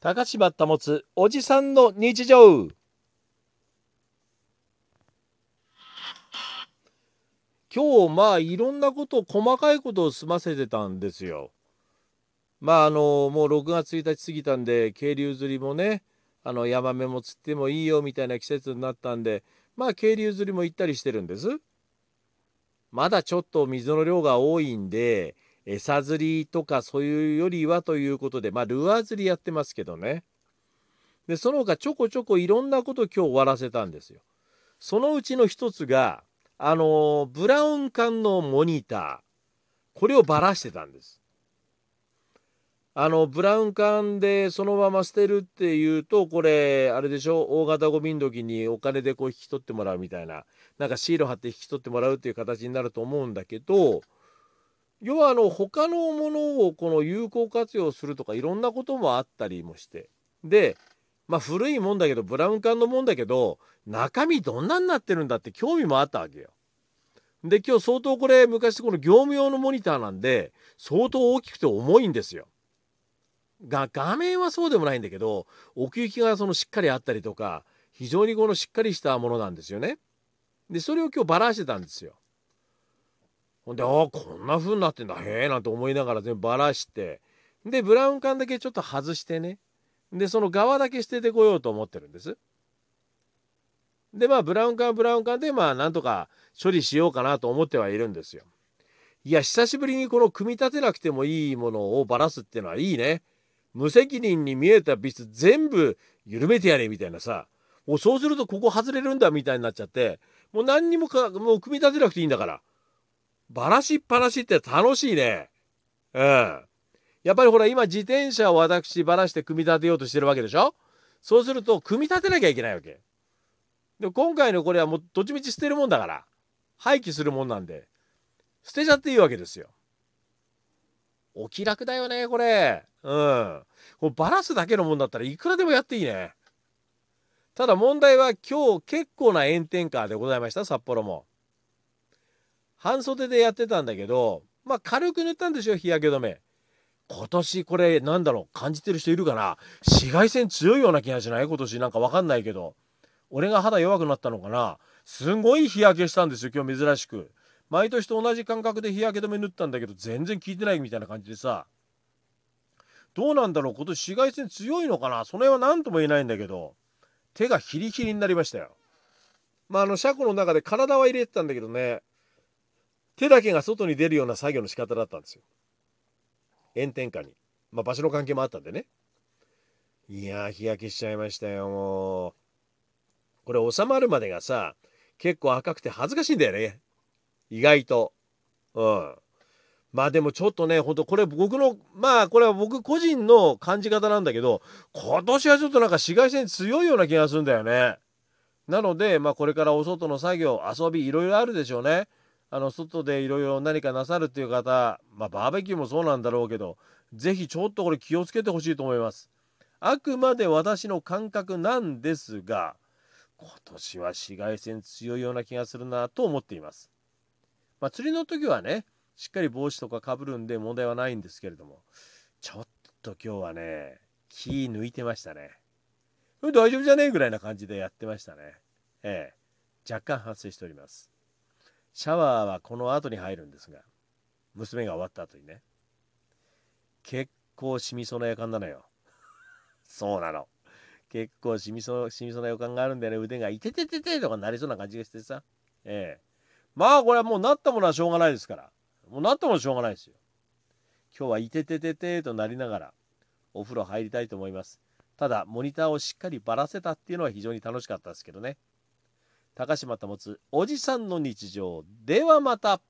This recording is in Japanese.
高島保つおじさんの日常今日まあいろんなこと細かいことを済ませてたんですよ。まああのもう6月1日過ぎたんで渓流釣りもねあのヤマメも釣ってもいいよみたいな季節になったんでまあ渓流釣りも行ったりしてるんです。まだちょっと水の量が多いんで餌釣りとかそういうよりはということで、まあ、ルアー釣りやってますけどね。で、その他ちょこちょこいろんなこと今日終わらせたんですよ。そのうちの一つが、あのブラウン管のモニター。これをばらしてたんです。あの、ブラウン管でそのまま捨てるっていうと、これ、あれでしょ？大型ゴミの時にお金でこう引き取ってもらうみたいな、なんかシール貼って引き取ってもらうっていう形になると思うんだけど、要はあの他のものをこの有効活用するとかいろんなこともあったりもしてでまあ古いもんだけどブラウン管のもんだけど中身どんなになってるんだって興味もあったわけよ。で今日相当これ昔この業務用のモニターなんで相当大きくて重いんですよ。が画面はそうでもないんだけど奥行きがそのしっかりあったりとか非常にこのしっかりしたものなんですよね。でそれを今日バラしてたんですよ。ほんで、ああ、こんな風になってんだ、へえ、なんて思いながら全部ばらして、で、ブラウン管だけちょっと外してね、で、その側だけ捨ててこようと思ってるんです。で、まあ、ブラウン管ブラウン管で、まあ、なんとか処理しようかなと思ってはいるんですよ。いや、久しぶりにこの組み立てなくてもいいものをばらすっていうのはいいね。無責任に見えたビス全部緩めてやれみたいなさ。もうそうするとここ外れるんだみたいになっちゃって、もう何にもか、もう組み立てなくていいんだから。ばらしっぱなしって楽しいね。うん。やっぱりほら今自転車を私ばらして組み立てようとしてるわけでしょ？そうすると組み立てなきゃいけないわけ。で今回のこれはもうどっちみち捨てるもんだから廃棄するもんなんで捨てちゃっていいわけですよ。お気楽だよねこれ。うん。こばらすだけのもんだったらいくらでもやっていいね。ただ問題は今日結構な炎天下でございました札幌も。半袖でやってたんだけど、まあ軽く塗ったんでしょ、日焼け止め。今年これなんだろう感じてる人いるかな？紫外線強いような気がしない？今年なんかわかんないけど。俺が肌弱くなったのかな？すごい日焼けしたんですよ、今日珍しく。毎年と同じ感覚で日焼け止め塗ったんだけど、全然効いてないみたいな感じでさ。どうなんだろう？今年紫外線強いのかな？その辺は何とも言えないんだけど、手がヒリヒリになりましたよ。まあ、あの、車庫の中で体は入れてたんだけどね、手だけが外に出るような作業の仕方だったんですよ。炎天下に。まあ場所の関係もあったんでね。いやー、日焼けしちゃいましたよ、もう。これ収まるまでがさ、結構赤くて恥ずかしいんだよね。意外と。うん。まあでもちょっとね、ほんとこれ僕の、まあこれは僕個人の感じ方なんだけど、今年はちょっとなんか紫外線強いような気がするんだよね。なので、まあこれからお外の作業、遊び、いろいろあるでしょうね。あの外でいろいろ何かなさるっていう方、まあ、バーベキューもそうなんだろうけど是非ちょっとこれ気をつけてほしいと思います。あくまで私の感覚なんですが今年は紫外線強いような気がするなと思っています。まあ、釣りの時はねしっかり帽子とかかぶるんで問題はないんですけれどもちょっと今日はね気抜いてましたね。大丈夫じゃね？えぐらいな感じでやってましたね。ええ若干発生しております。シャワーはこの後に入るんですが、娘が終わった後にね、結構しみそうな予感なのよ。そうなの。結構しみそう、しみそうな予感があるんだよね。腕がいててててとかなりそうな感じがしてさ。ええまあこれはもうなったものはしょうがないですから。もうなったものはしょうがないですよ。今日はいててててとなりながらお風呂入りたいと思います。ただ、モニターをしっかりばらせたっていうのは非常に楽しかったですけどね。高島保つおじさんの日常。ではまた。